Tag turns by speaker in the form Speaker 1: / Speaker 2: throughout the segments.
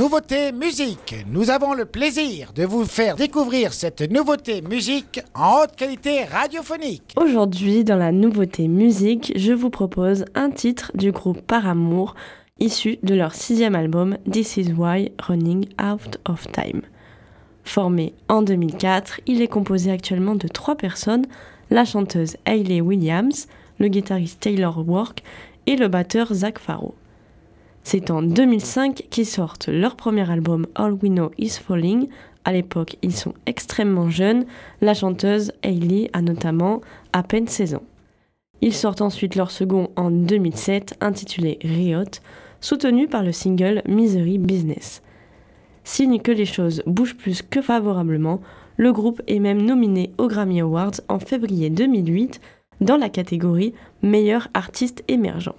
Speaker 1: Nouveauté musique. Nous avons le plaisir de vous faire découvrir cette nouveauté musique en haute qualité radiophonique.
Speaker 2: Aujourd'hui, dans la nouveauté musique, je vous propose un titre du groupe Paramour, issu de leur sixième album This Is Why Running Out of Time. Formé en 2004, il est composé actuellement de trois personnes, la chanteuse Hayley Williams, le guitariste Taylor Work et le batteur Zach Farrow. C'est en 2005 qu'ils sortent leur premier album All We Know Is Falling. À l'époque, ils sont extrêmement jeunes. La chanteuse Hailey a notamment à peine 16 ans. Ils sortent ensuite leur second en 2007 intitulé Riot, soutenu par le single Misery Business. Signe que les choses bougent plus que favorablement, le groupe est même nominé aux Grammy Awards en février 2008 dans la catégorie Meilleur artiste émergent.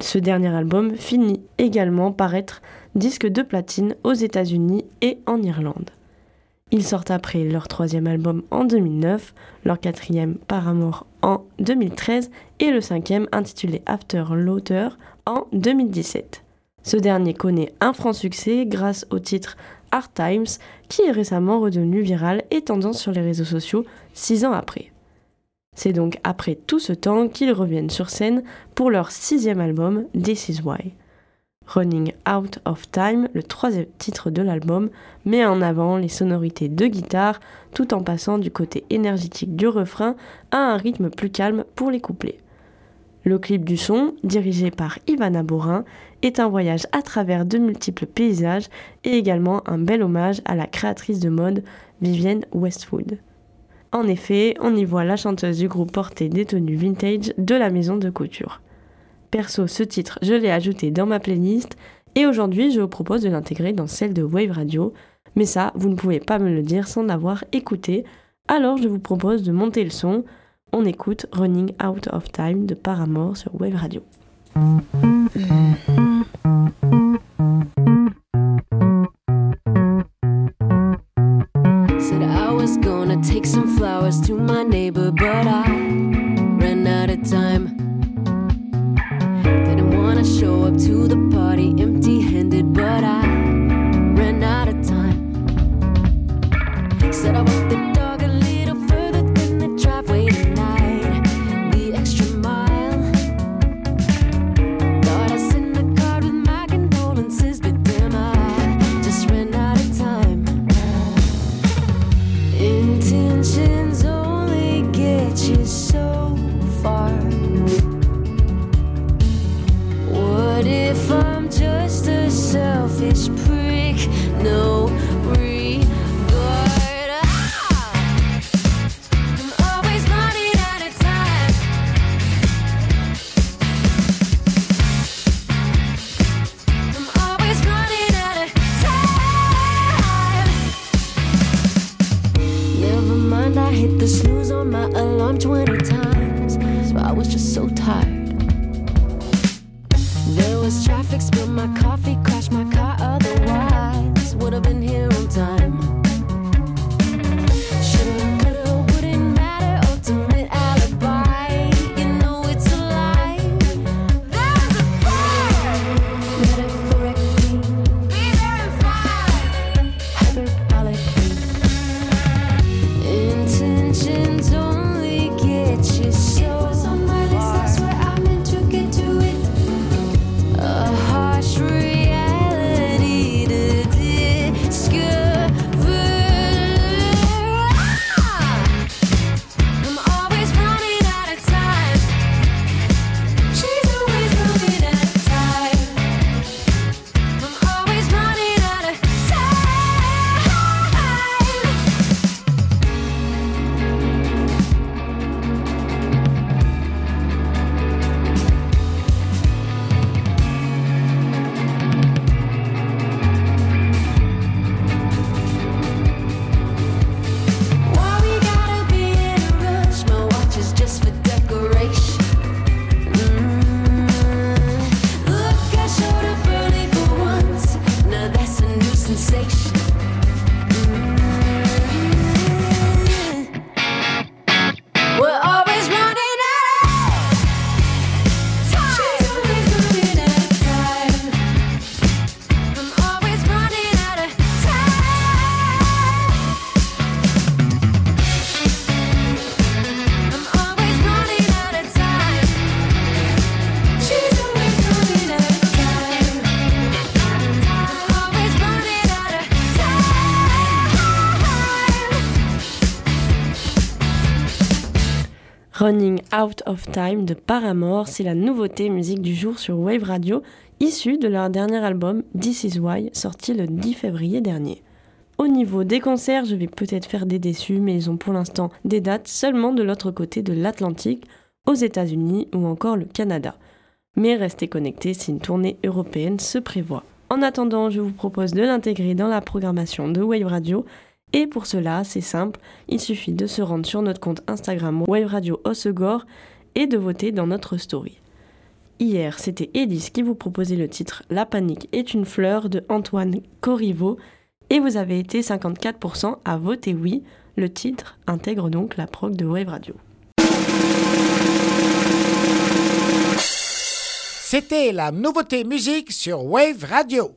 Speaker 2: Ce dernier album finit également par être disque de platine aux États-Unis et en Irlande. Ils sortent après leur troisième album en 2009, leur quatrième Paramore en 2013 et le cinquième intitulé After Laughter en 2017. Ce dernier connaît un franc succès grâce au titre Hard Times qui est récemment redevenu viral et tendance sur les réseaux sociaux six ans après. C'est donc après tout ce temps qu'ils reviennent sur scène pour leur sixième album, This Is Why. Running Out of Time, le troisième titre de l'album, met en avant les sonorités de guitare tout en passant du côté énergétique du refrain à un rythme plus calme pour les couplets. Le clip du son, dirigé par Ivana Borin, est un voyage à travers de multiples paysages et également un bel hommage à la créatrice de mode Vivienne Westwood. En effet, on y voit la chanteuse du groupe porter des tenues vintage de la maison de couture. Perso, ce titre, je l'ai ajouté dans ma playlist et aujourd'hui, je vous propose de l'intégrer dans celle de Wave Radio. Mais ça, vous ne pouvez pas me le dire sans l'avoir écouté. Alors, je vous propose de monter le son. On écoute Running Out of Time de Paramore sur Wave Radio. To my neighbor, but I ran out of time. Didn't wanna show up to the party empty handed, but I I hit the snooze on my alarm 20 times. So I was just so tired. There was traffic, spilled my coffee. Out of Time de Paramore, c'est la nouveauté musique du jour sur Wave Radio, issue de leur dernier album This Is Why, sorti le 10 février dernier. Au niveau des concerts, je vais peut-être faire des déçus, mais ils ont pour l'instant des dates seulement de l'autre côté de l'Atlantique, aux États-Unis ou encore le Canada. Mais restez connectés si une tournée européenne se prévoit. En attendant, je vous propose de l'intégrer dans la programmation de Wave Radio et pour cela, c'est simple, il suffit de se rendre sur notre compte Instagram Wave Radio Osegor et de voter dans notre story. Hier, c'était Elise qui vous proposait le titre La panique est une fleur de Antoine Corriveau et vous avez été 54% à voter oui. Le titre intègre donc la prog de Wave Radio.
Speaker 1: C'était la nouveauté musique sur Wave Radio.